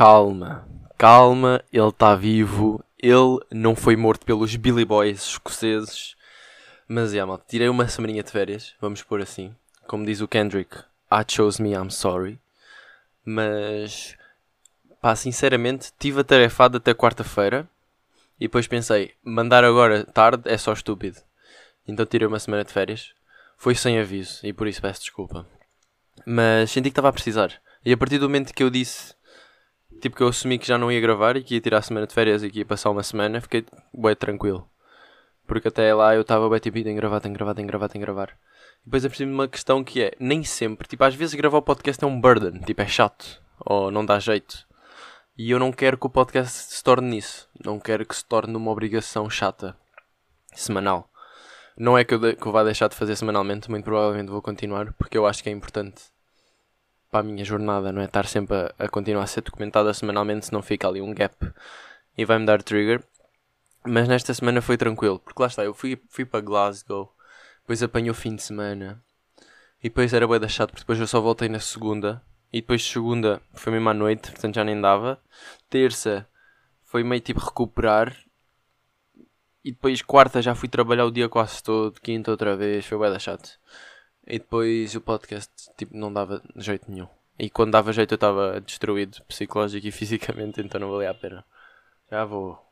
calma, calma, ele está vivo, ele não foi morto pelos Billy Boys escoceses. Mas, yeah, malta, tirei uma semaninha de férias, vamos pôr assim. Como diz o Kendrick, I chose me, I'm sorry. Mas, pá, sinceramente, tive atarefado até quarta-feira. E depois pensei, mandar agora tarde é só estúpido. Então tirei uma semana de férias. Foi sem aviso e por isso peço desculpa. Mas senti que estava a precisar. E a partir do momento que eu disse, tipo que eu assumi que já não ia gravar e que ia tirar a semana de férias e que ia passar uma semana, fiquei bem tranquilo. Porque até lá eu estava bem tipo, tem gravar, tem gravar, tem gravar, tem gravar. Depois apercebi-me uma questão que é, nem sempre, tipo, às vezes gravar o podcast é um burden, tipo, é chato, ou não dá jeito. E eu não quero que o podcast se torne nisso. Não quero que se torne uma obrigação chata, semanal. Não é que eu, de, que eu vá deixar de fazer semanalmente, muito provavelmente vou continuar, porque eu acho que é importante para a minha jornada, não é? Estar sempre a, a continuar a ser documentada semanalmente, senão fica ali um gap e vai-me dar trigger. Mas nesta semana foi tranquilo, porque lá está, eu fui, fui para Glasgow, depois apanhei o fim de semana, e depois era bem chato, porque depois eu só voltei na segunda, e depois segunda foi mesmo à noite, portanto já nem dava. Terça foi meio tipo recuperar, e depois quarta já fui trabalhar o dia quase todo, quinta outra vez, foi bem chato. E depois o podcast tipo não dava jeito nenhum. E quando dava jeito eu estava destruído psicológico e fisicamente, então não valia a pena. Já vou.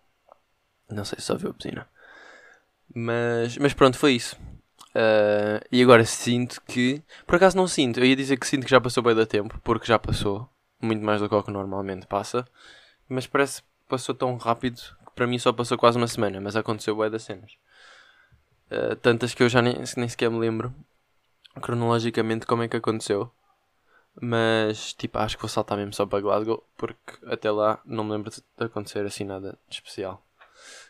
Não sei se só viu a piscina. Mas, mas pronto, foi isso. Uh, e agora sinto que. Por acaso não sinto. Eu ia dizer que sinto que já passou bem da tempo, porque já passou. Muito mais do que o que normalmente passa. Mas parece que passou tão rápido para mim só passou quase uma semana, mas aconteceu bué das cenas. Uh, tantas que eu já nem, nem sequer me lembro cronologicamente como é que aconteceu. Mas, tipo, acho que vou saltar mesmo só para Glasgow, porque até lá não me lembro de acontecer assim nada de especial.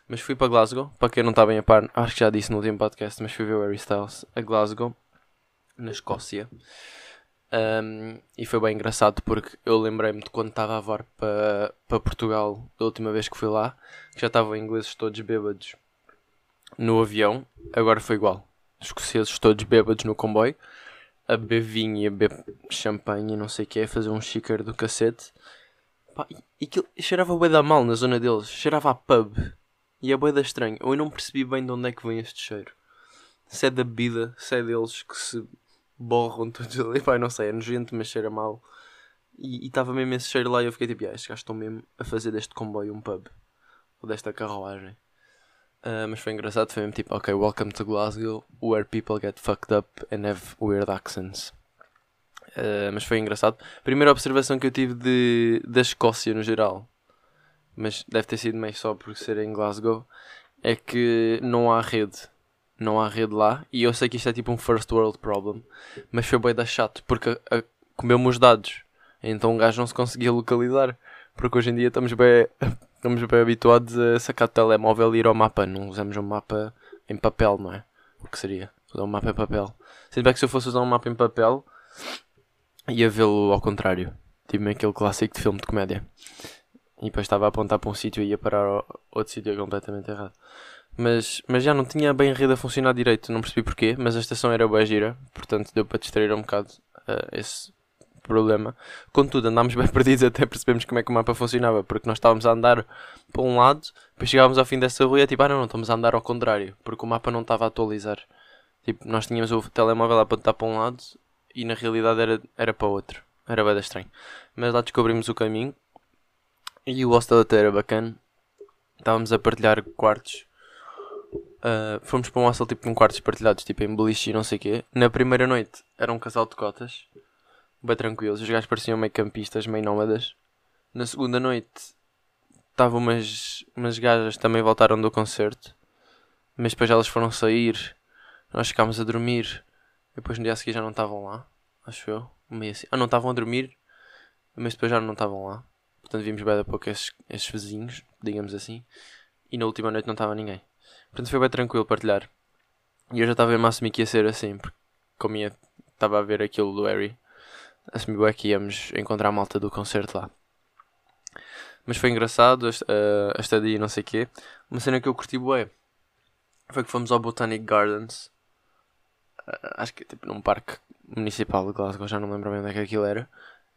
Mas fui para Glasgow, para quem não está bem a par, acho que já disse no último podcast, mas fui ver o Harry Styles a Glasgow, na Escócia. Um, e foi bem engraçado porque eu lembrei-me de quando estava a voar para, para Portugal da última vez que fui lá, que já estavam ingleses todos bêbados no avião, agora foi igual. Escoceses todos bêbados no comboio, a beber vinho e a beber champanhe não sei o que, a fazer um chiqueiro do cacete. Pá, e, aquilo cheirava bué da mal na zona deles, cheirava a pub. E é bué da estranho. Eu não percebi bem de onde é que vem este cheiro. Se é da bebida, se é deles que se borram todos ali. Pai, não sei, é nojento, mas cheira mal. E estava mesmo esse cheiro lá e eu fiquei tipo, ah, estes gajos estão mesmo a fazer deste comboio um pub. Ou desta carruagem. Uh, mas foi engraçado, foi mesmo tipo, ok, welcome to Glasgow, where people get fucked up and have weird accents. Uh, mas foi engraçado. Primeira observação que eu tive de, da Escócia no geral, mas deve ter sido meio só por ser em Glasgow, é que não há rede não há rede lá. E eu sei que isto é tipo um first world problem, mas foi bem da chato porque comeu-me os dados. Então o gajo não se conseguia localizar. Porque hoje em dia estamos bem, estamos bem habituados a sacar o telemóvel e ir ao mapa. Não usamos um mapa em papel, não é? O que seria? Usar um mapa em papel. Sempre é que se eu fosse usar um mapa em papel, ia vê-lo ao contrário. Tipo aquele clássico de filme de comédia. E depois estava a apontar para um sítio e ia parar outro sítio completamente errado. Mas, mas já não tinha bem a rede a funcionar direito, não percebi porquê, mas a estação era bem gira, portanto deu para distrair um bocado uh, esse problema. Contudo, andámos bem perdidos até percebemos como é que o mapa funcionava, porque nós estávamos a andar para um lado, depois chegávamos ao fim dessa rua e é tipo, ah não, não, estamos a andar ao contrário, porque o mapa não estava a atualizar. Tipo, nós tínhamos o telemóvel a apontar para um lado e na realidade era, era para outro. Era bem estranho. Mas lá descobrimos o caminho e o hostel até era bacana. Estávamos a partilhar quartos Uh, fomos para um hostel tipo com quartos partilhados, tipo em beliche e não sei o quê. Na primeira noite era um casal de cotas, bem tranquilos. Os gajos pareciam meio campistas, meio nómadas. Na segunda noite estavam umas, umas gajas também voltaram do concerto, mas depois elas foram sair. Nós ficámos a dormir. Depois no dia a seguir já não estavam lá, acho eu. Meio assim. Ah, não estavam a dormir, mas depois já não estavam lá. Portanto, vimos bem a pouco esses, esses vizinhos, digamos assim. E na última noite não estava ninguém. Portanto foi bem tranquilo partilhar. E eu já estava a assumir que ia ser assim, porque como ia, estava a ver aquilo do Harry, assumi bem que íamos encontrar a malta do concerto lá. Mas foi engraçado, a, a estadia e não sei o quê. Uma cena que eu curti bué foi que fomos ao Botanic Gardens. Uh, acho que é tipo num parque municipal de Glasgow, já não lembro bem onde é que aquilo era.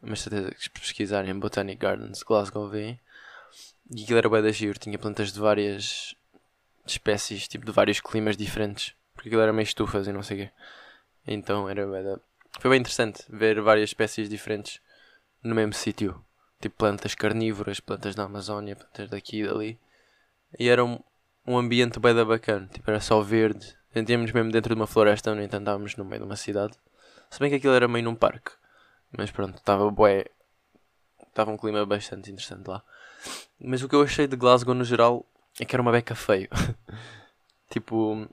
mas certeza que se pesquisarem Botanic Gardens Glasgow veem. E aquilo era bué da giro, tinha plantas de várias espécies, tipo de vários climas diferentes. Porque aquilo era meio estufas e não sei o quê. Então era bué da... Foi bem interessante ver várias espécies diferentes no mesmo sítio. Tipo plantas carnívoras, plantas da Amazónia, plantas daqui e dali. E era um, um ambiente bem da bacana. Tipo, era só verde. Sentíamos mesmo dentro de uma floresta, no entanto estávamos no meio de uma cidade. Se bem que aquilo era meio num parque. Mas pronto, estava bué. Estava um clima bastante interessante lá. Mas o que eu achei de Glasgow no geral é que era uma beca feio. tipo.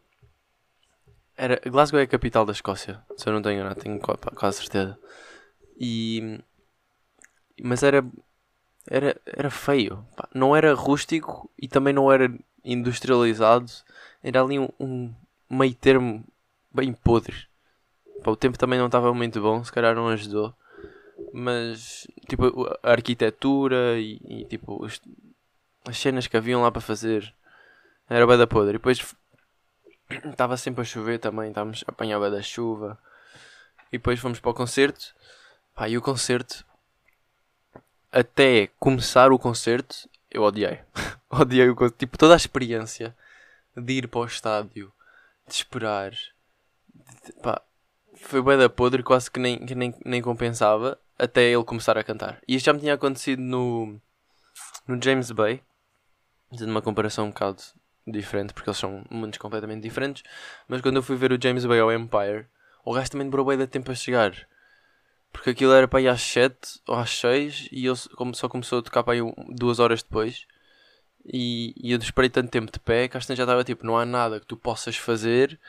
Era, Glasgow é a capital da Escócia, se eu não tenho nada, tenho quase certeza. E. Mas era. Era, era feio. Pá. Não era rústico e também não era industrializado. Era ali um, um meio termo bem podre. Pá, o tempo também não estava muito bom, se calhar não ajudou mas tipo a arquitetura e, e tipo os, as cenas que haviam lá para fazer era bem da podre. E depois estava sempre a chover também, estávamos a apanhar da chuva. E depois fomos para o concerto. Pá, e o concerto, até começar o concerto, eu odiei. odiei o concerto. Tipo, toda a experiência de ir para o estádio, de esperar. De, pá, foi bem da podre, quase que nem, que nem, nem compensava até ele começar a cantar. E isto já me tinha acontecido no, no James Bay, fazendo uma comparação um bocado diferente, porque eles são mundos completamente diferentes. Mas quando eu fui ver o James Bay ao Empire, o gajo também demorou bem de tempo a chegar. Porque aquilo era para ir às 7 ou às 6 e ele só começou a tocar para aí duas horas depois. E, e eu esperei tanto tempo de pé que a já estava tipo: não há nada que tu possas fazer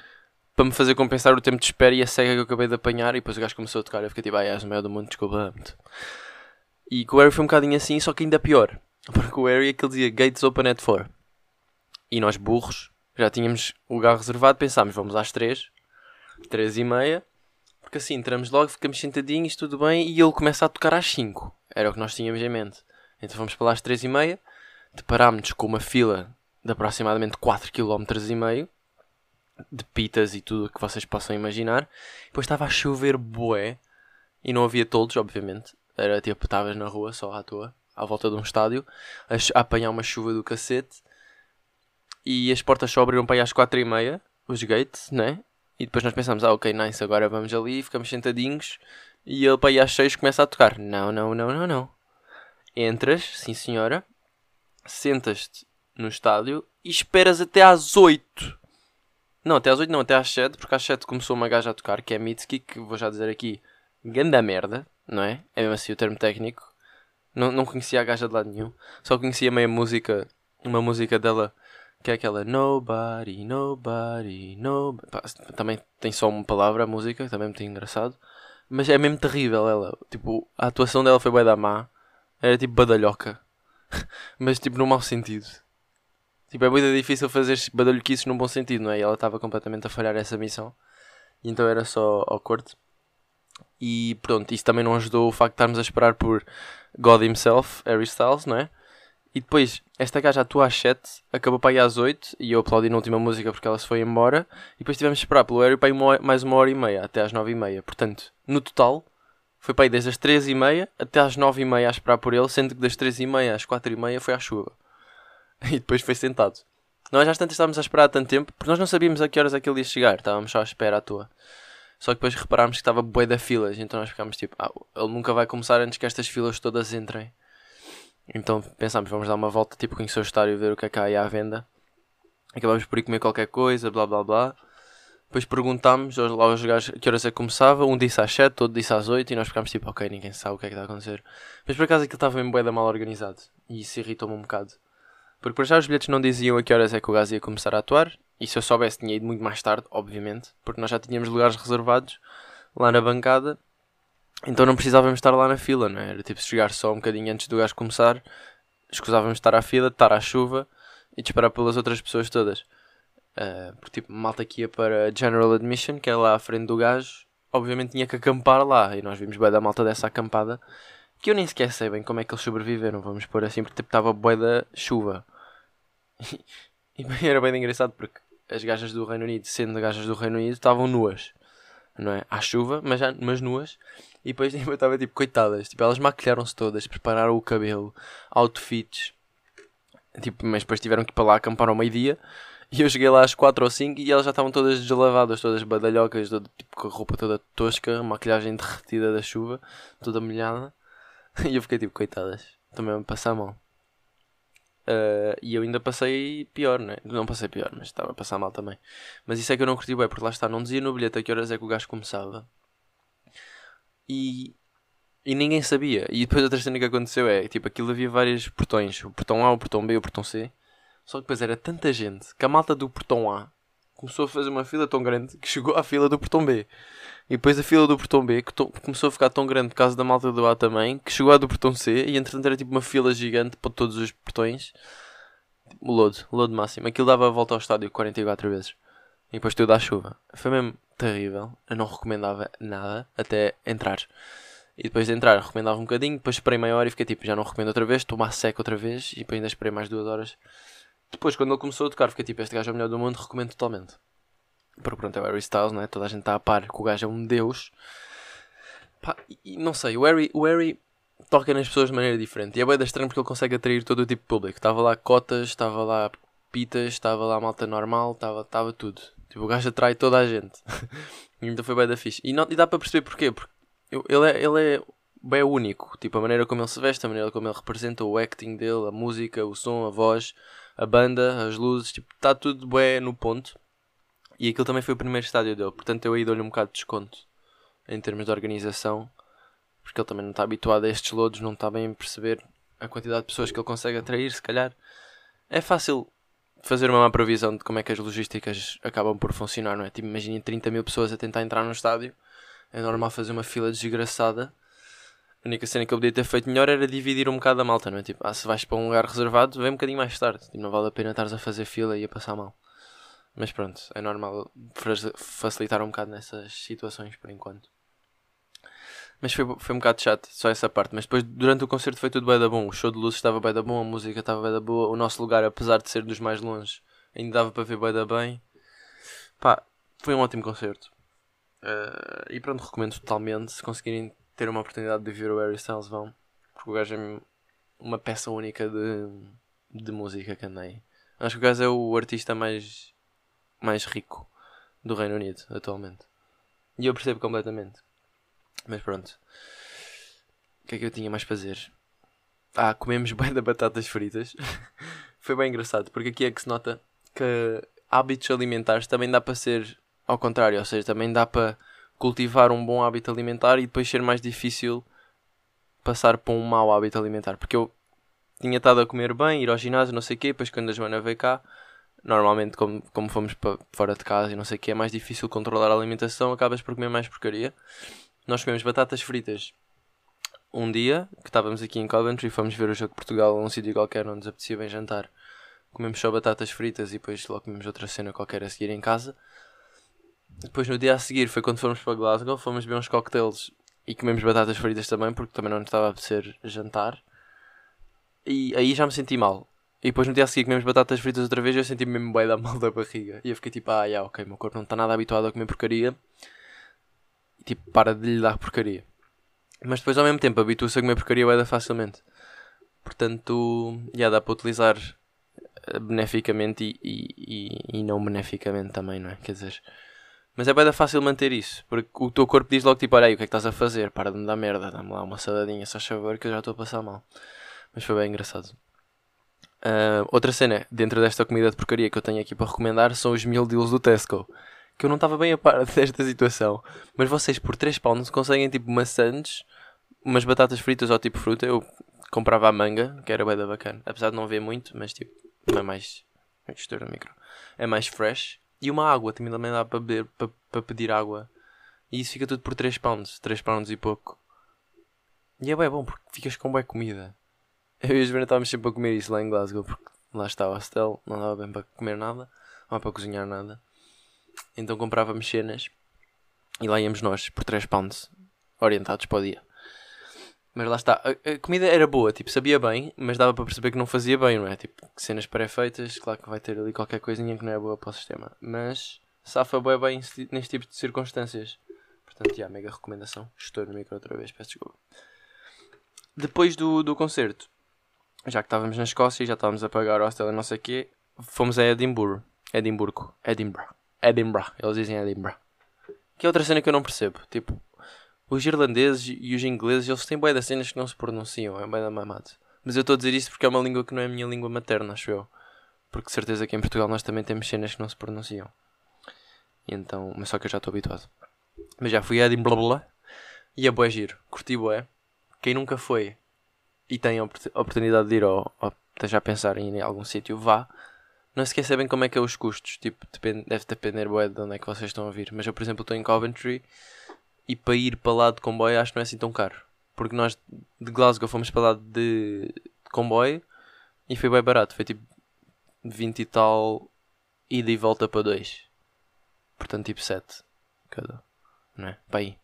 para me fazer compensar o tempo de espera e a cega que eu acabei de apanhar. E depois o gajo começou a tocar. Eu fiquei tipo, ai, és o maior do mundo, desculpa. E com o Harry foi um bocadinho assim, só que ainda pior. Porque o Harry aquele dizia Gates Open at 4. E nós burros já tínhamos o lugar reservado. Pensámos, vamos às 3, 3 e meia. Porque assim entramos logo, ficamos sentadinhos, tudo bem. E ele começa a tocar às 5. Era o que nós tínhamos em mente. Então fomos para lá às 3 e meia. Deparámos-nos com uma fila de aproximadamente 4 km e meio de pitas e tudo o que vocês possam imaginar. Depois estava a chover bué e não havia todos, obviamente. Era tipo, estavas na rua só à toa, à volta de um estádio, a apanhar uma chuva do cacete. E as portas só abriram para ir às quatro e meia, os gates, né? E depois nós pensamos, ah, ok, nice, agora vamos ali, ficamos sentadinhos. E ele para ir às seis começa a tocar. Não, não, não, não, não. Entras, sim senhora, sentas-te no estádio e esperas até às oito não, até às 8 não, até às 7, porque às 7 começou uma gaja a tocar, que é Mitski, que vou já dizer aqui, ganda merda, não é? É mesmo assim o termo técnico. Não, não conhecia a gaja de lado nenhum, só conhecia meio música, uma música dela, que é aquela Nobody, Nobody, Nobody. Pá, também tem só uma palavra a música, também é muito engraçado. Mas é mesmo terrível ela. Tipo, a atuação dela foi bem da má. Era tipo badalhoca. mas tipo no mau sentido. Tipo, é muito difícil fazer badalhoquices num bom sentido, não é? E ela estava completamente a falhar essa missão. E então era só ao corte. E pronto, isso também não ajudou o facto de estarmos a esperar por God himself, Harry Styles, não é? E depois, esta gaja atua às 7, acabou para ir às 8 e eu aplaudi na última música porque ela se foi embora. E depois tivemos de esperar pelo Harry para ir uma, mais uma hora e meia, até às 9 e meia. Portanto, no total, foi para ir desde as 3 e meia até às 9 e meia a esperar por ele, sendo que das 3 e meia às 4 e meia foi à chuva. E depois foi sentado. Nós já tantas estávamos a esperar há tanto tempo, porque nós não sabíamos a que horas é que ele ia chegar, estávamos só à espera à toa. Só que depois reparámos que estava bué da filas, então nós ficámos tipo, ah, ele nunca vai começar antes que estas filas todas entrem. Então pensámos, vamos dar uma volta, tipo, conhecer o estádio ver o que é que há aí à venda. Acabámos por ir comer qualquer coisa, blá blá blá. Depois perguntámos lá aos gajos que horas é que começava. Um disse às 7, outro disse às 8 e nós ficámos tipo, ok, ninguém sabe o que é que está a acontecer. Mas por acaso aquilo estava mesmo bué da mal organizado e isso irritou-me um bocado. Porque por já os bilhetes não diziam a que horas é que o gajo ia começar a atuar. E se eu soubesse, tinha ido muito mais tarde, obviamente. Porque nós já tínhamos lugares reservados lá na bancada. Então não precisávamos estar lá na fila, não é? Era tipo chegar só um bocadinho antes do gajo começar. Escusávamos estar à fila, estar à chuva e de esperar pelas outras pessoas todas. Uh, porque tipo, malta que ia para General Admission, que é lá à frente do gajo, obviamente tinha que acampar lá. E nós vimos bem da malta dessa acampada que eu nem sequer sei bem como é que eles sobreviveram, vamos pôr assim, porque tipo, estava bué da chuva. E, e bem, era bem engraçado porque as gajas do Reino Unido, sendo gajas do Reino Unido, estavam nuas. não é? À chuva, mas, mas nuas. E depois eu estava tipo, coitadas. Tipo, elas maquilharam-se todas, prepararam o cabelo, outfits. Tipo, mas depois tiveram que ir para lá acampar ao meio-dia. E eu cheguei lá às 4 ou 5 e elas já estavam todas deslavadas, todas badalhocas, todo, tipo, com a roupa toda tosca, maquilhagem derretida da chuva, toda molhada. E eu fiquei tipo, coitadas, também me passar mal. Uh, e eu ainda passei pior, né? Não passei pior, mas estava a passar mal também. Mas isso é que eu não curti bem, porque lá está, não dizia no bilhete a que horas é que o gajo começava. E, e ninguém sabia. E depois outra cena que aconteceu é, tipo, aquilo havia vários portões. O portão A, o portão B, o portão C. Só que depois era tanta gente que a malta do portão A começou a fazer uma fila tão grande que chegou à fila do portão B. E depois a fila do portão B que começou a ficar tão grande por causa da malta do A também, que chegou à do portão C e entretanto era tipo uma fila gigante para todos os portões. Load, o load máximo. Aquilo dava a volta ao estádio 44 vezes. E depois tudo à chuva. Foi mesmo terrível. Eu não recomendava nada até entrar. E depois de entrar recomendava um bocadinho, depois esperei meia hora e fiquei tipo, já não recomendo outra vez, tomar seco outra vez e depois ainda esperei mais duas horas. Depois, quando ele começou a tocar, fiquei tipo, este gajo é o melhor do mundo, recomendo totalmente. Porque pronto, é o Harry Styles, né? Toda a gente está a par que o gajo é um deus. Pá, e não sei, o Harry, o Harry toca nas pessoas de maneira diferente. E é bem estranho porque ele consegue atrair todo o tipo de público. Estava lá cotas, estava lá pitas, estava lá malta normal, estava, estava tudo. Tipo, o gajo atrai toda a gente. e ainda foi bem da fixe. E, não, e dá para perceber porquê. Porque ele é, ele é bem único. Tipo, a maneira como ele se veste, a maneira como ele representa, o acting dele, a música, o som, a voz a banda, as luzes, tipo, está tudo bem no ponto. E aquilo também foi o primeiro estádio dele, portanto eu aí dou-lhe um bocado de desconto em termos de organização, porque ele também não está habituado a estes lodos, não está bem a perceber a quantidade de pessoas que ele consegue atrair, se calhar. É fácil fazer uma má previsão de como é que as logísticas acabam por funcionar, não é? Tipo, imaginem 30 mil pessoas a tentar entrar no estádio, é normal fazer uma fila desgraçada a única cena que eu podia ter feito melhor era dividir um bocado a malta, não é? Tipo, ah, se vais para um lugar reservado, vem um bocadinho mais tarde. Tipo, não vale a pena estares a fazer fila e a passar mal. Mas pronto, é normal facilitar um bocado nessas situações por enquanto. Mas foi, foi um bocado chato, só essa parte. Mas depois, durante o concerto, foi tudo bem da bom. O show de luz estava bem da bom, a música estava bem da boa. O nosso lugar, apesar de ser dos mais longe, ainda dava para ver bem da bem. Pá, foi um ótimo concerto. Uh, e pronto, recomendo totalmente. Se conseguirem ter uma oportunidade de ver o Harry Styles vão. Porque o gajo é uma peça única de, de música que andei. Acho que o gajo é o artista mais, mais rico do Reino Unido atualmente. E eu percebo completamente. Mas pronto. O que é que eu tinha mais para fazer? Ah, comemos bem da batatas fritas. Foi bem engraçado, porque aqui é que se nota que hábitos alimentares também dá para ser ao contrário, ou seja, também dá para cultivar um bom hábito alimentar e depois ser mais difícil passar para um mau hábito alimentar. Porque eu tinha estado a comer bem, ir ao ginásio, não sei o quê, depois quando a Joana veio cá, normalmente como, como fomos para fora de casa e não sei o quê, é mais difícil controlar a alimentação, acabas por comer mais porcaria. Nós comemos batatas fritas um dia, que estávamos aqui em Coventry, fomos ver o jogo de Portugal a um sítio qualquer onde nos apetecia bem jantar. Comemos só batatas fritas e depois logo comemos outra cena qualquer a seguir em casa. Depois no dia a seguir foi quando fomos para Glasgow, fomos beber uns cocktails e comemos batatas fritas também, porque também não estava a ser jantar. E aí já me senti mal. E depois no dia a seguir comemos batatas fritas outra vez e eu senti-me mesmo bem da mal da barriga. E eu fiquei tipo, ah, yeah, ok, meu corpo não está nada habituado a comer porcaria. E tipo, para de lhe dar porcaria. Mas depois ao mesmo tempo habitua-se a comer porcaria bem facilmente. Portanto, já dá para utilizar eh, beneficamente e, e, e, não beneficamente também, não é? Quer dizer, mas é bem fácil manter isso, porque o teu corpo diz logo tipo, olha aí, o que é que estás a fazer? Para de me dar merda, dá-me lá uma saladinha, só favor que eu já estou a passar mal. Mas foi bem engraçado. Uh, outra cena dentro desta comida de porcaria que eu tenho aqui para recomendar são os mil deals do Tesco. Que eu não estava bem a par desta situação. Mas vocês por 3 pounds conseguem tipo maçãs, umas batatas fritas ou tipo fruta. Eu comprava a manga, que era bem da bacana. Apesar de não ver muito, mas tipo, é mais. Estouro no micro. É mais fresh. E uma água, também dá para, beber, para, para pedir água. E isso fica tudo por 3 pounds, 3 pounds e pouco. E é bem bom porque ficas com boa comida. Eu e a Joana estávamos sempre a comer isso lá em Glasgow porque lá está o hostel, não dava bem para comer nada, não para cozinhar nada. Então comprávamos cenas e lá íamos nós por 3 pounds, orientados para o dia. Mas lá está, a, a, comida era boa, tipo, sabia bem, mas dava para perceber que não fazia bem, não é? Tipo, cenas pré-feitas, claro que vai ter ali qualquer coisinha que não é boa para o sistema. Mas safa bem, bem neste tipo de circunstâncias. Portanto, yeah, mega recomendação. Estou no micro outra vez, peço desculpa. Depois do, do concerto, já que estávamos na Escócia e já estávamos a pagar o hostel e não sei o quê, fomos a Edimburgo. Edimburgo. Edinburgh. Edinburgh. Eles dizem Edinburgh. Que é outra cena que eu não percebo. Tipo, os irlandeses e os ingleses, eles têm boia das cenas que não se pronunciam. É boia da mamado. Mas eu estou a dizer isto porque é uma língua que não é a minha língua materna, acho eu. Porque certeza que em Portugal nós também temos cenas que não se pronunciam. E então, mas só que eu já estou habituado. Mas já fui a Edinburgh e é boé giro. Curti boé. Quem nunca foi e tem a oportunidade de ir ou, ou a pensar em ir em algum sítio, vá. Não se esquecem bem como é que é os custos. Tipo, depende, deve depender de onde é que vocês estão a vir. Mas eu, por exemplo, estou em Coventry e para ir para lá de comboio acho que não é assim tão caro. Porque nós de Glasgow fomos para lá de, de comboio e foi bem barato. Foi tipo 20 e tal ida e volta para 2. Portanto, tipo 7 cada. Não é? Para aí.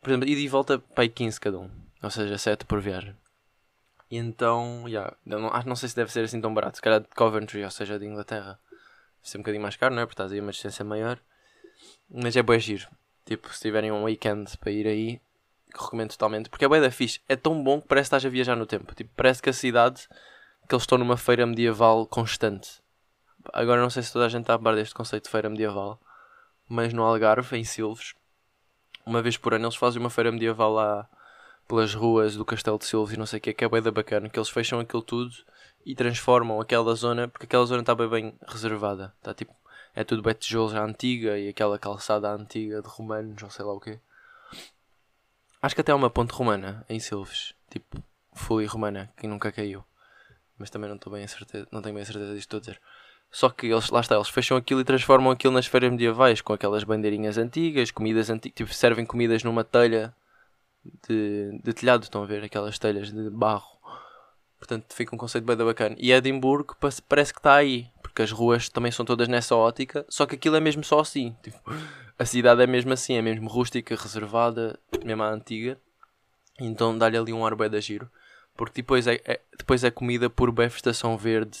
Por exemplo, ida e volta para aí 15 cada um. Ou seja, 7 por viagem. E então, yeah, não, não sei se deve ser assim tão barato. Se calhar de Coventry, ou seja, de Inglaterra. Deve ser um bocadinho mais caro, não é? Porque estás aí uma distância maior. Mas é bem giro. Tipo, se tiverem um weekend para ir aí, recomendo totalmente. Porque é bem da fixe. É tão bom que parece que estás a viajar no tempo. Tipo, parece que a cidade, que eles estão numa feira medieval constante. Agora não sei se toda a gente está a par deste conceito de feira medieval. Mas no Algarve, em Silves, uma vez por ano eles fazem uma feira medieval lá pelas ruas do Castelo de Silves e não sei o que, que é bem da bacana, que eles fecham aquilo tudo e transformam aquela zona, porque aquela zona está bem, bem reservada, está tipo, é tudo bem tijolos à antiga e aquela calçada antiga de romanos, ou sei lá o quê. Acho que até há uma ponte romana em Silves, tipo, fully romana, que nunca caiu. Mas também não bem a certeza, não tenho bem a certeza disto a dizer. Só que eles, lá está, eles fecham aquilo e transformam aquilo nas feiras medievais, com aquelas bandeirinhas antigas, comidas antigas, tipo, servem comidas numa telha de, de telhado, estão a ver? Aquelas telhas de barro. Portanto, fica um conceito bem bacana. E Edimburgo parece que está aí, porque as ruas também são todas nessa ótica, só que aquilo é mesmo só assim. Tipo, a cidade é mesmo assim, é mesmo rústica, reservada, mesmo a antiga. Então dá-lhe ali um ar bem da giro. Porque depois é, é, depois é comida por bem estação verde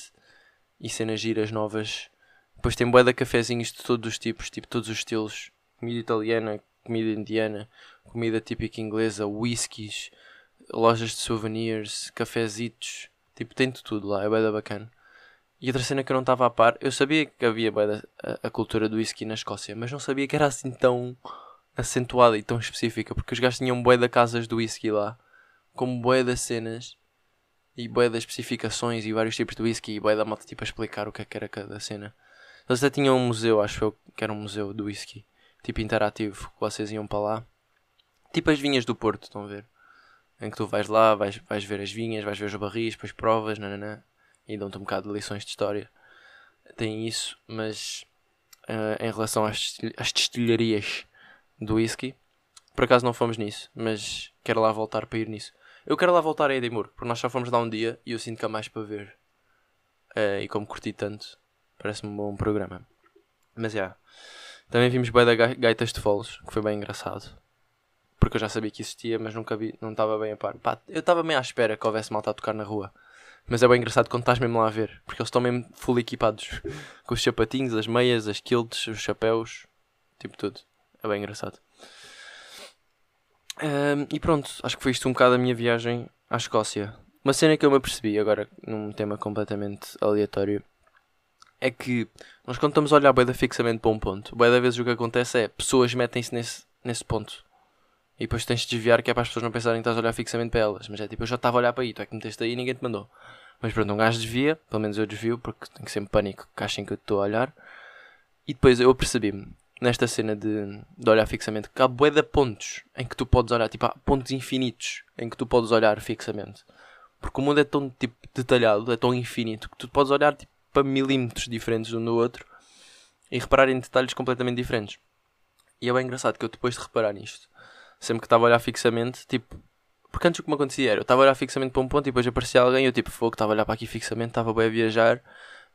e cenas giras novas. Depois tem bué de cafezinhos de todos os tipos, tipo todos os estilos. Comida italiana, comida indiana, comida típica inglesa, whiskies, lojas de souvenirs, cafezitos, tipo, tem de tudo lá, é bem bacana. E outra cena que eu não estava a par, eu sabia que havia bem a, a, cultura do whisky na Escócia, mas não sabia que era assim tão acentuada e tão específica, porque os gajos tinham bué de casas do whisky lá, com bué das cenas e bué das especificações e vários tipos de whisky e bué da moto tipo a explicar o que é que era cada cena. Eles até tinham um museu, acho eu, que era um museu do whisky tipo interativo, que vocês iam para lá. Tipo as vinhas do Porto, estão a ver? Em que tu vais lá, vais, vais ver as vinhas, vais ver os barris, depois provas, nananã, e dão-te um bocado de lições de história. Tem isso, mas uh, em relação às, às destilharias do whisky, por acaso não fomos nisso, mas quero lá voltar para ir nisso. Eu quero lá voltar a Edimburgo, porque nós só fomos lá um dia e eu sinto que há mais para ver. Uh, e como curti tanto, parece-me um bom programa. Mas já. Yeah. Também vimos bué da Gaitas de Foles, que foi bem engraçado. Porque eu já sabia que existia, mas nunca vi, não estava bem a par. Pá, eu estava meio à espera que houvesse malta a tocar na rua. Mas é bem engraçado quando estás mesmo lá a ver, porque eles estão mesmo full equipados. Com os sapatinhos, as meias, as kilts, os chapéus, tipo tudo. É bem engraçado. Um, e pronto, acho que foi isto um bocado a minha viagem à Escócia. Uma cena que eu me apercebi agora, num tema completamente aleatório, é que nós quando estamos a olhar bem fixamente para um ponto, bem da vezes o que acontece é pessoas metem-se nesse, nesse ponto. E depois tens de desviar que é para as pessoas não pensarem que estás a olhar fixamente para elas. Mas é tipo, eu já estava a olhar para aí, tu é que meteste aí e ninguém te mandou. Mas pronto, um gajo desvia, pelo menos eu desvio, porque tenho sempre pânico que achem que eu estou a olhar. E depois eu percebi-me, nesta cena de, de olhar fixamente, que há de pontos em que tu podes olhar, tipo, há pontos infinitos em que tu podes olhar fixamente. Porque o mundo é tão tipo, detalhado, é tão infinito, que tu podes olhar tipo, para milímetros diferentes um do outro e reparar em detalhes completamente diferentes. E é bem engraçado que eu depois de reparar nisto, sempre que estava a olhar fixamente, tipo, porque antes o que me acontecia era, eu estava a olhar fixamente para um ponto e depois aparecia alguém e eu tipo, fogo, estava a olhar para aqui fixamente, estava bem a viajar,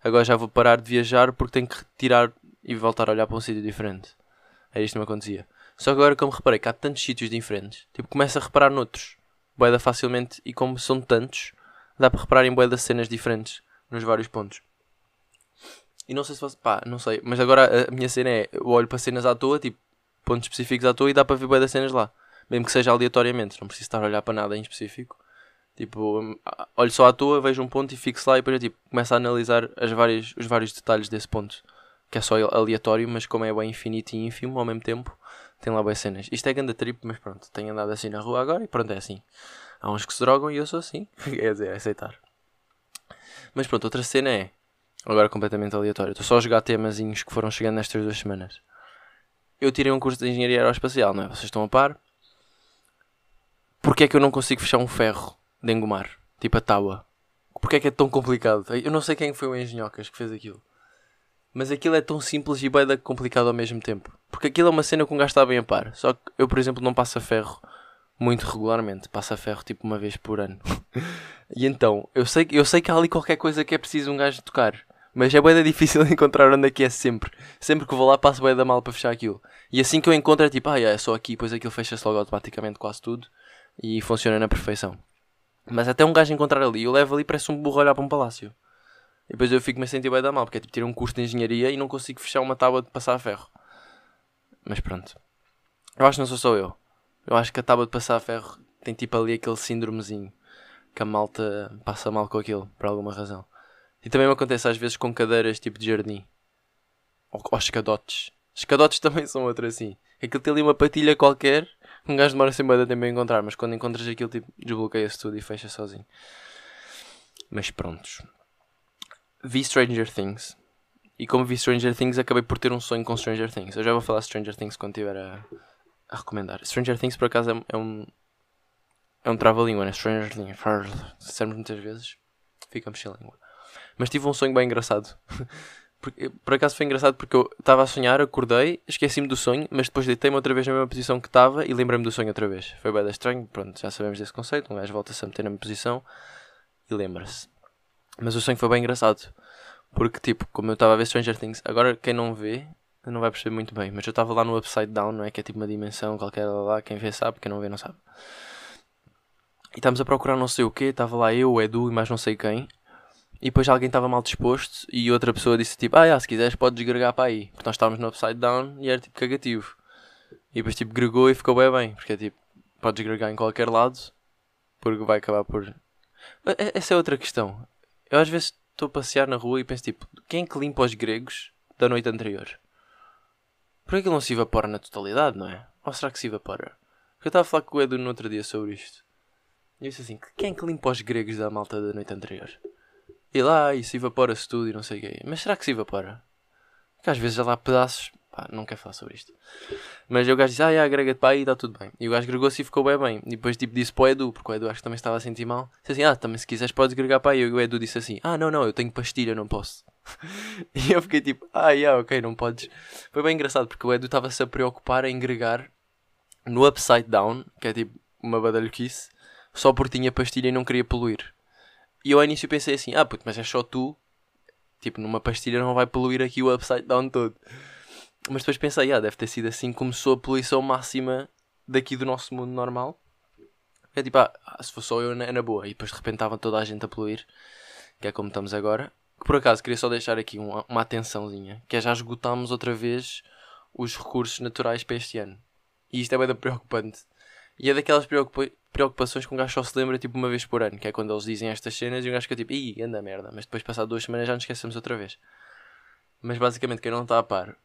agora já vou parar de viajar porque tenho que retirar e voltar a olhar para um sítio diferente. Era isto que me acontecia. Só que agora como reparei que há tantos sítios diferentes, tipo, começo a reparar noutros, boeda facilmente, e como são tantos, dá para reparar em boeda cenas diferentes, nos vários pontos. E não sei se fosse. Pá, não sei. Mas agora a minha cena é. Eu olho para cenas à toa, tipo. pontos específicos à toa e dá para ver bem das cenas lá. Mesmo que seja aleatoriamente, não preciso estar a olhar para nada em específico. Tipo, hum, olho só à toa, vejo um ponto e fixo lá e depois eu, tipo, começo a analisar as várias, os vários detalhes desse ponto. Que é só aleatório, mas como é bem infinito e ínfimo ao mesmo tempo, tem lá boas cenas. Isto é grande trip, mas pronto, tenho andado assim na rua agora e pronto, é assim. Há uns que se drogam e eu sou assim. Quer dizer, é aceitar. Mas pronto, outra cena é. Agora completamente aleatório. Estou só a jogar temazinhos que foram chegando nestas duas semanas. Eu tirei um curso de engenharia aeroespacial, não é? Vocês estão a par? Porquê é que eu não consigo fechar um ferro de engomar? Tipo a tábua. Porquê é que é tão complicado? Eu não sei quem foi o engenhocas que fez aquilo. Mas aquilo é tão simples e bem complicado ao mesmo tempo. Porque aquilo é uma cena que um gajo está bem a par. Só que eu, por exemplo, não passo a ferro muito regularmente. Passo a ferro tipo uma vez por ano. e então, eu sei, eu sei que há ali qualquer coisa que é preciso um gajo tocar. Mas é bem difícil encontrar onde é que é sempre. Sempre que vou lá passo bem da mal para fechar aquilo. E assim que eu encontro é tipo, ah, é só aqui, depois aquilo fecha-se logo automaticamente quase tudo. E funciona na perfeição. Mas até um gajo encontrar ali, eu levo ali parece um burro olhar para um palácio. E depois eu fico-me a sentir bem da mal, porque é tipo tirar um curso de engenharia e não consigo fechar uma tábua de passar a ferro. Mas pronto. Eu acho que não sou só eu. Eu acho que a tábua de passar a ferro tem tipo ali aquele síndromezinho que a malta passa mal com aquilo, por alguma razão. E também me acontece às vezes com cadeiras tipo de jardim. Ou, ou escadotes. Escadotes também são outro assim. Aquilo tem ali uma patilha qualquer, um gajo demora sempre a tempo a encontrar, mas quando encontras aquilo tipo desbloqueia-se tudo e fecha sozinho. Mas prontos vi Stranger Things. E como vi Stranger Things, acabei por ter um sonho com Stranger Things. Eu já vou falar Stranger Things quando estiver a, a recomendar. Stranger Things, por acaso, é, é um. É um trava-língua, né? Stranger Things. Se muitas vezes, ficamos sem língua. Mas tive um sonho bem engraçado. Porque, por acaso foi engraçado porque eu estava a sonhar, acordei, esqueci-me do sonho, mas depois deitei-me outra vez na mesma posição que estava e lembrei-me do sonho outra vez. Foi bem estranho, pronto, já sabemos desse conceito. Um gajo volta-se a meter na mesma posição e lembra-se. Mas o sonho foi bem engraçado. Porque, tipo, como eu estava a ver Stranger Things, agora quem não vê não vai perceber muito bem. Mas eu estava lá no Upside Down, não é? Que é tipo uma dimensão qualquer lá. Quem vê sabe, quem não vê não sabe. E estávamos a procurar não sei o quê. Estava lá eu, o Edu e mais não sei quem. E depois alguém estava mal disposto e outra pessoa disse tipo, ah, já, se quiseres podes gregar para aí. Porque nós estávamos no Upside Down e era tipo cagativo. E depois tipo gregou e ficou bem bem. Porque é tipo, podes gregar em qualquer lado. Porque vai acabar por... Essa é outra questão. Eu às vezes estou a passear na rua e penso tipo, quem é que limpa os gregos da noite anterior? Por que ele não se evapora na totalidade, não é? Ou será que se evapora? Porque eu estava a falar com o Edu no outro dia sobre isto. E disse assim, quem é que limpa os gregos da malta da noite anterior? E lá, e se evapora-se tudo e não sei o quê. Mas será que se evapora? Porque às vezes há lá pedaços Pá, não quero falar sobre isto. Mas o gajo disse, ah, yeah, agrega-te para aí e está tudo bem. E o gajo agregou-se e ficou bem bem. E depois tipo, disse para o Edu, porque o Edu acho que também estava a sentir mal. Disse assim, ah, também se quiseres podes agregar para aí. E o Edu disse assim, ah, não, não, eu tenho pastilha, não posso. e eu fiquei tipo, ah, yeah, ok, não podes. Foi bem engraçado, porque o Edu estava-se a preocupar em agregar no Upside Down, que é tipo uma badalhoquice, só porque tinha pastilha e não queria poluir. E eu ao início pensei assim, ah, puto, mas é só tu. Tipo, numa pastilha não vai poluir aqui o Upside Down todo. Mas depois pensei, ah, deve ter sido assim que começou a poluição máxima daqui do nosso mundo normal. É tipo, ah, se fosse só eu, é na boa. E depois de repente estava toda a gente a poluir, que é como estamos agora. Que por acaso queria só deixar aqui uma, uma atençãozinha, que é já esgotámos outra vez os recursos naturais para este ano. E isto é bem preocupante. E é daquelas preocupa preocupações que um gajo só se lembra tipo uma vez por ano, que é quando eles dizem estas cenas e um gajo fica tipo, ih, anda merda, mas depois passar duas semanas já nos esquecemos outra vez. Mas basicamente quem não está a par,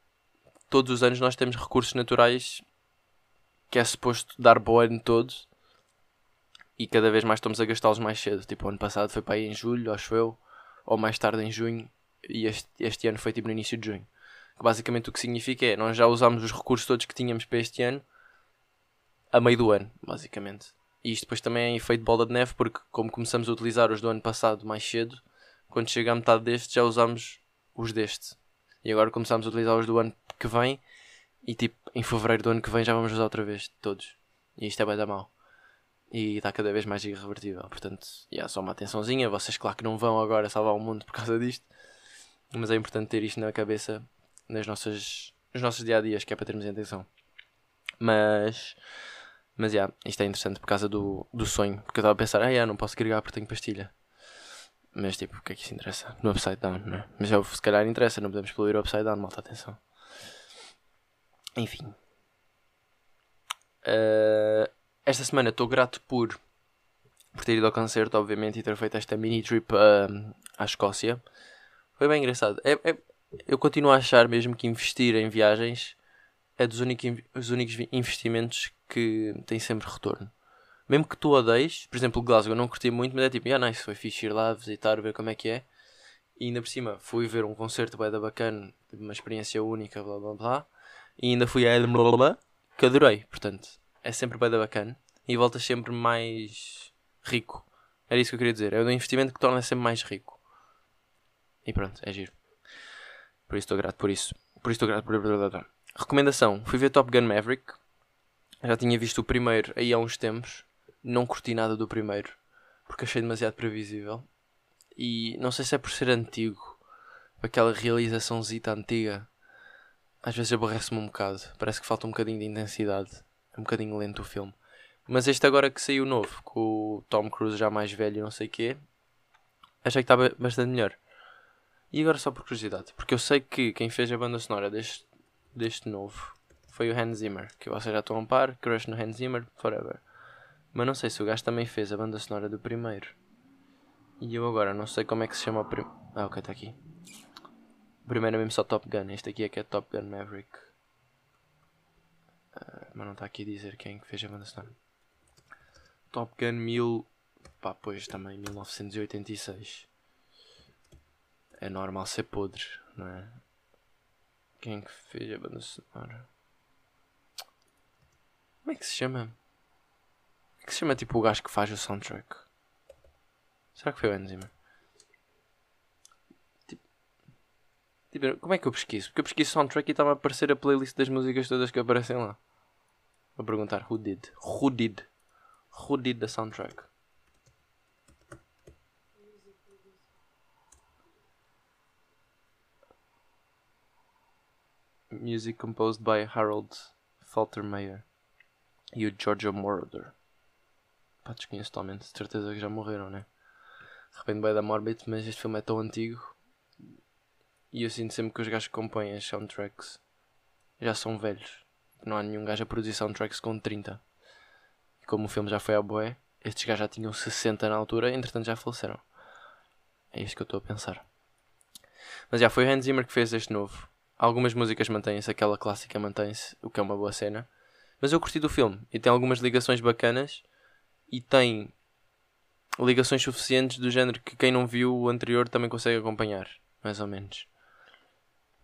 todos os anos nós temos recursos naturais que é suposto dar boa ano todo e cada vez mais estamos a gastá-los mais cedo. Tipo, ano passado foi para aí em julho, acho eu, ou mais tarde em junho, e este, este ano foi tipo no início de junho. Basicamente o que significa é nós já usámos os recursos todos que tínhamos para este ano a meio do ano, basicamente. E isto depois também é efeito bola de neve, porque como começamos a utilizar os do ano passado mais cedo, quando chega a metade deste já usamos os deste. E agora começamos a utilizar os do ano que vem e tipo em fevereiro do ano que vem já vamos usar outra vez todos. E isto é bem da mal. E está cada vez mais irrevertível. Portanto, yeah, só uma atençãozinha. Vocês, claro que não vão agora salvar o mundo por causa disto. Mas é importante ter isto na cabeça nas nossas, nos nossos dia a dias, que é para termos atenção. Mas, mas yeah, isto é interessante por causa do, do sonho. Porque eu estava a pensar, ah, yeah, não posso carregar porque tenho pastilha. Mas tipo, o que é que isso interessa? No Upside Down, não é? Mas já, se calhar interessa, não podemos poluir o Upside Down, malta atenção. Enfim. Uh, esta semana estou grato por, por ter ido ao concerto, obviamente, e ter feito esta mini trip uh, à Escócia. Foi bem engraçado. É, é, eu continuo a achar mesmo que investir em viagens é dos únicos, os únicos investimentos que têm sempre retorno. Mesmo que tu odeies, por exemplo, Glasgow, não curti muito, mas é tipo, yeah, nice, foi fixe ir lá visitar, ver como é que é. E ainda por cima fui ver um concerto bem da bacana, uma experiência única, blá blá blá. E ainda fui a Edinburgh, que adorei, portanto, é sempre bem da bacana. E voltas sempre mais rico. Era isso que eu queria dizer. É um investimento que torna sempre mais rico. E pronto, é giro. Por isso estou grato por isso. Por isso estou grato por. Recomendação: fui ver Top Gun Maverick. Já tinha visto o primeiro aí há uns tempos. Não curti nada do primeiro. Porque achei demasiado previsível. E não sei se é por ser antigo. Aquela realizaçãozita antiga. Às vezes aborrece-me um bocado. Parece que falta um bocadinho de intensidade. É um bocadinho lento o filme. Mas este agora que saiu novo, com o Tom Cruise já mais velho, não sei o quê, achei que estava bastante melhor. E agora só por curiosidade, porque eu sei que quem fez a banda sonora deste, deste novo foi o Hans Zimmer, que vocês já estão a par, crush no Hans Zimmer, forever. Mas não sei se o gajo também fez a banda sonora do primeiro. E eu agora não sei como é que se chama o primeiro. Ah, ok, está aqui. O primeiro é mesmo só Top Gun, este aqui é que é Top Gun Maverick. Uh, mas não está aqui a dizer quem que fez a banda sonora. Top Gun 1000. Pá, pois também 1986 é normal ser podre, não é? Quem que fez a banda sonora? Como é que se chama? Como é que se chama tipo o gajo que faz o soundtrack? Será que foi o Enzima? Tipo, tipo, como é que eu pesquiso? Porque eu pesquiso soundtrack e estava a aparecer a playlist das músicas todas que aparecem lá. Vou perguntar who did? Who did? Who did the soundtrack? Music composed by Harold Faltermeyer e o Giorgio Moroder. Pá, desconheço totalmente, de certeza que já morreram, né? De repente vai da Morbid, mas este filme é tão antigo e eu sinto sempre que os gajos que compõem as soundtracks já são velhos. Não há nenhum gajo a produzir soundtracks com 30. E como o filme já foi à boé, estes gajos já tinham 60 na altura, entretanto já faleceram. É isto que eu estou a pensar. Mas já foi Hans Zimmer que fez este novo. Algumas músicas mantêm-se, aquela clássica mantém-se, o que é uma boa cena. Mas eu curti do filme e tem algumas ligações bacanas e tem ligações suficientes do género que quem não viu o anterior também consegue acompanhar, mais ou menos.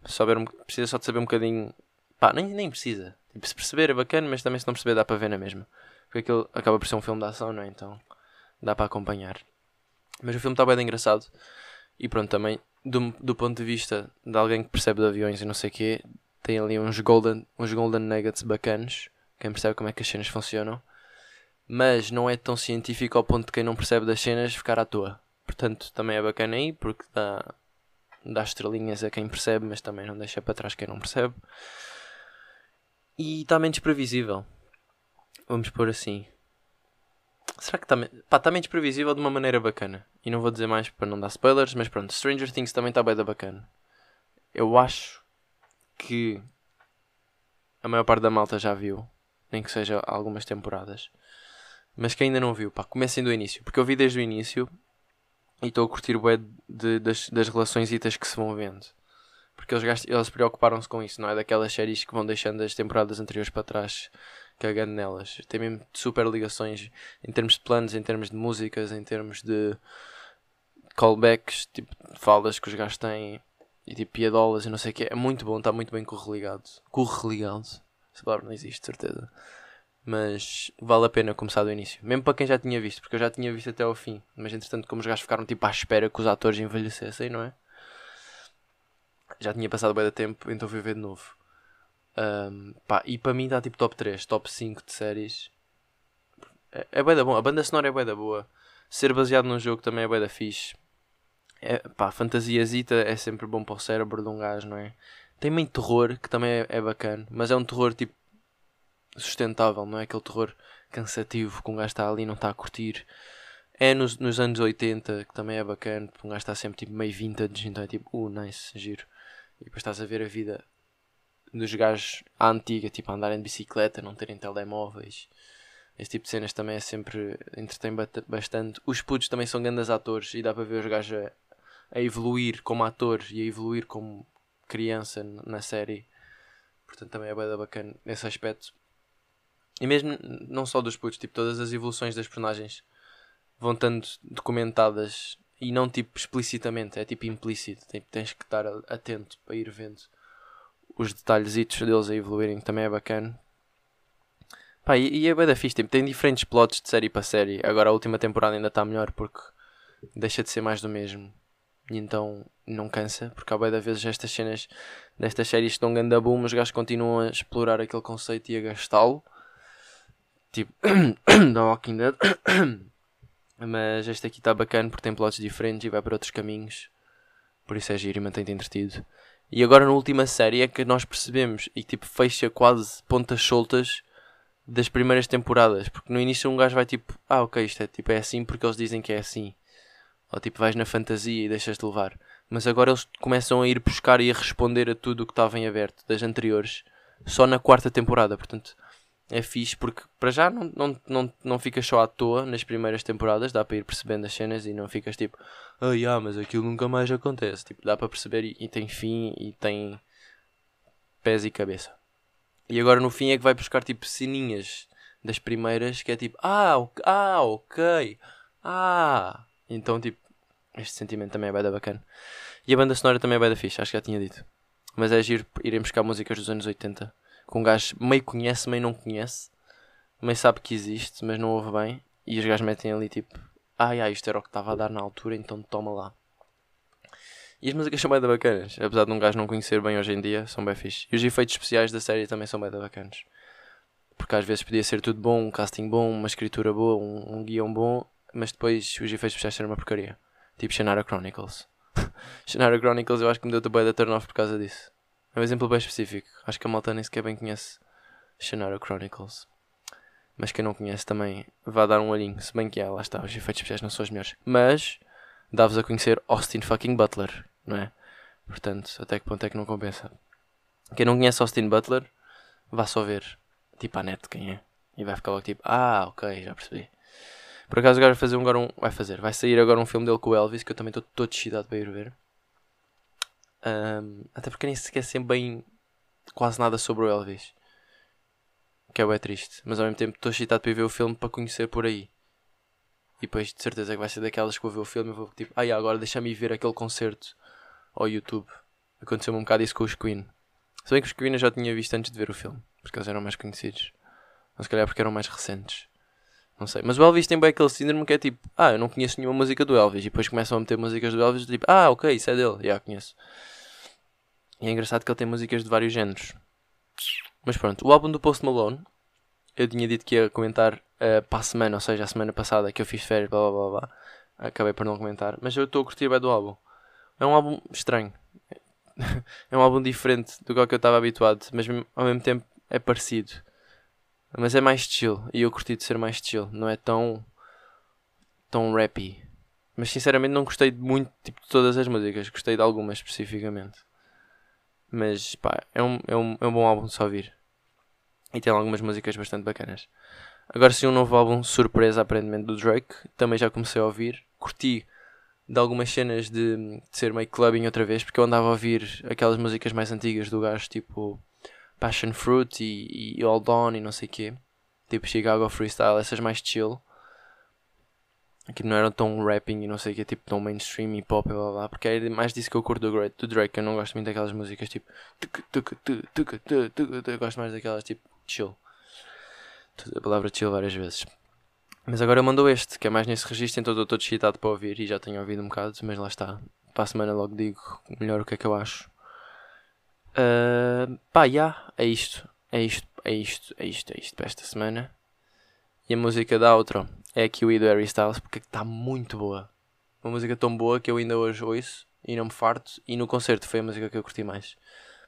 Saber, precisa só de saber um bocadinho. Pá, nem, nem precisa. Tipo, se perceber é bacana, mas também se não perceber dá para ver na mesma. Porque aquilo acaba por ser um filme de ação, não é? Então dá para acompanhar. Mas o filme está bem engraçado. E pronto, também do, do ponto de vista de alguém que percebe de aviões e não sei o quê, tem ali uns golden, uns golden nuggets bacanos. Quem percebe como é que as cenas funcionam. Mas não é tão científico ao ponto de quem não percebe das cenas ficar à toa. Portanto, também é bacana aí, porque dá, dá estrelinhas a quem percebe, mas também não deixa para trás quem não percebe. E está menos previsível. Vamos pôr assim. Será que está tá, tá menos previsível de uma maneira bacana? E não vou dizer mais para não dar spoilers, mas pronto, Stranger Things também está bem da bacana. Eu acho que a maior parte da malta já viu, nem que seja algumas temporadas. Mas quem ainda não viu, pá, comecem do início, porque eu vi desde o início e estou a curtir o de, das, das relações que se vão vendo. Porque eles, eles preocuparam-se com isso, não é? Daquelas séries que vão deixando as temporadas anteriores para trás cagando nelas. Tem mesmo super ligações em termos de planos, em termos de músicas, em termos de callbacks, tipo falas que os gajos têm e tipo piadolas e não sei o que. É muito bom, está muito bem correligado. Correligado. Essa palavra não existe, certeza. Mas vale a pena começar do início. Mesmo para quem já tinha visto, porque eu já tinha visto até ao fim. Mas entretanto, como os gajos ficaram tipo à espera que os atores envelhecessem, não é? Já tinha passado bem da tempo, então fui ver de novo. Um, pá, e para mim está tipo top 3, top 5 de séries. É, é bem da bom. A banda sonora é bem da boa. Ser baseado num jogo também é bem da fixe. É, pá, fantasiazita é sempre bom para o cérebro de um gajo, não é? Tem meio terror, que também é, é bacana. Mas é um terror tipo sustentável, não é aquele terror cansativo que um gajo está ali e não está a curtir. É nos, nos anos 80, que também é bacana, porque um gajo está sempre tipo meio vintage, então é tipo, uh, nice, giro. E depois estás a ver a vida dos gajos à antiga, tipo a andarem de bicicleta, não terem telemóveis. Esse tipo de cenas também é sempre entretém bastante. Os putos também são grandes atores e dá para ver os gajos a, a evoluir como atores e a evoluir como criança na série. Portanto, também é bem bacana nesse aspecto. E mesmo não só dos putos, tipo, todas as evoluções das personagens vão estando documentadas e não tipo explicitamente, é tipo implícito. Tipo, tens que estar atento para ir vendo os detalhezitos deles a evoluírem, também é bacana. Pá, e, e é bem da fixe, tipo, tem diferentes plots de série para série. Agora a última temporada ainda está melhor porque deixa de ser mais do mesmo. E então não cansa, porque há bem da vezes estas cenas destas séries estão ganda boom, os gajos continuam a explorar aquele conceito e a gastá-lo. Tipo, The Walking Dead. Mas este aqui está bacana porque tem plots diferentes e vai para outros caminhos. Por isso é giro e mantém-te entretido. E agora na última série é que nós percebemos e tipo fecha quase pontas soltas das primeiras temporadas. Porque no início um gajo vai tipo, ah ok, isto é, tipo, é assim porque eles dizem que é assim. Ou tipo, vais na fantasia e deixas-te levar. Mas agora eles começam a ir buscar e a responder a tudo o que estava em aberto das anteriores. Só na quarta temporada. Portanto, é fixe porque para já não, não, não, não ficas só à toa nas primeiras temporadas, dá para ir percebendo as cenas e não ficas tipo, ah, yeah, mas aquilo nunca mais acontece. Tipo, dá para perceber e, e, tem fim e tem pés e cabeça. E agora no fim é que vai buscar tipo sininhas das primeiras que é tipo, ah, ok, ah, ok, ah. Então, tipo, este sentimento também é bem da bacana. E a banda sonora também é bem da fixe, acho que já tinha dito. Mas é giro irem buscar músicas dos anos 80 que um gajo meio conhece, meio não conhece, meio sabe que existe, mas não ouve bem, e os gajos metem ali tipo, ai ai, isto era o que estava a dar na altura, então toma lá. E as músicas são bem bacanas, apesar de um gajo não conhecer bem hoje em dia, são bem fixe. E os efeitos especiais da série também são bem da bacanas. Porque às vezes podia ser tudo bom, um casting bom, uma escritura boa, um, um guião bom, mas depois os efeitos especiais eram uma porcaria. Tipo Shannara Chronicles. Shannara Chronicles eu acho que me deu-te bem da turn off por causa disso. É um exemplo bem específico. Acho que a malta nem sequer bem conhece Shannara Chronicles. Mas quem não conhece também vá dar um olhinho. Se bem que é, lá está, os efeitos especiais não são os melhores. Mas dá-vos a conhecer Austin fucking Butler, não é? Portanto, até que ponto é que não compensa? Quem não conhece Austin Butler, vá só ver, tipo, a net quem é. E vai ficar logo tipo, ah, ok, já percebi. Por acaso agora vai fazer um, agora um, vai fazer, vai sair agora um filme dele com o Elvis que eu também estou todo excitado para ir ver. Um, até porque nem sequer sei bem quase nada sobre o Elvis. Que é bem triste. Mas ao mesmo tempo estou excitado para ir ver o filme para conhecer por aí. E depois de certeza que vai ser daquelas que vou ver o filme e vou tipo, ai ah, agora deixa-me ver aquele concerto ao YouTube. Aconteceu-me um bocado isso com os Queen. Se bem que os Queen eu já tinha visto antes de ver o filme, porque eles eram mais conhecidos. Ou se calhar porque eram mais recentes. Não sei. Mas o Elvis tem bem aquele síndrome que é tipo, ah, eu não conheço nenhuma música do Elvis. E depois começam a meter músicas do Elvis tipo, ah, ok, isso é dele. Já conheço. E é engraçado que ele tem músicas de vários géneros. Mas pronto, o álbum do Post Malone, eu tinha dito que ia comentar uh, para a semana, ou seja, a semana passada que eu fiz férias, blá blá blá blá. Acabei por não comentar. Mas eu estou a curtir bem do álbum. É um álbum estranho. é um álbum diferente do que eu estava habituado, mas ao mesmo tempo é parecido. Mas é mais chill. E eu curti de ser mais chill. Não é tão. tão rappy. Mas sinceramente não gostei muito tipo, de todas as músicas. Gostei de algumas especificamente. Mas pá, é um, é um, é um bom álbum de só ouvir. E tem algumas músicas bastante bacanas. Agora sim um novo álbum, surpresa aparentemente do Drake. Também já comecei a ouvir. Curti de algumas cenas de, de ser meio clubbing outra vez. Porque eu andava a ouvir aquelas músicas mais antigas do gajo tipo Passion Fruit e, e All Dawn e não sei o quê. Tipo Chicago Freestyle, essas mais chill. Que não eram tão rapping e não sei o que, tipo tão mainstream e pop e blá blá. Porque é mais disso que eu curto do, do Drake. Eu não gosto muito daquelas músicas tipo. Eu gosto mais daquelas tipo chill. A palavra chill várias vezes. Mas agora eu mandou este, que é mais nesse registro, então estou todo excitado para ouvir e já tenho ouvido um bocado, mas lá está. Para a semana logo digo melhor o que é que eu acho. Uh, pá, yeah, é isto. É isto, é isto, é isto, é isto para esta semana. E a música da outro é a Kiwi do Harry Styles porque está muito boa. Uma música tão boa que eu ainda hoje ouço e não me farto. E no concerto foi a música que eu curti mais.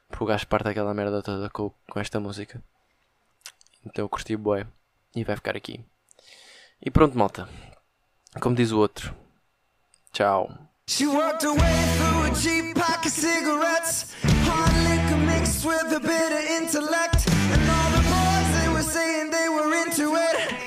Porque o gajo parte daquela merda toda com, com esta música. Então eu curti boé. E vai ficar aqui. E pronto, malta. Como diz o outro. Tchau. Hard liquor mixed with a bit of intellect, and all the boys they were saying they were into it.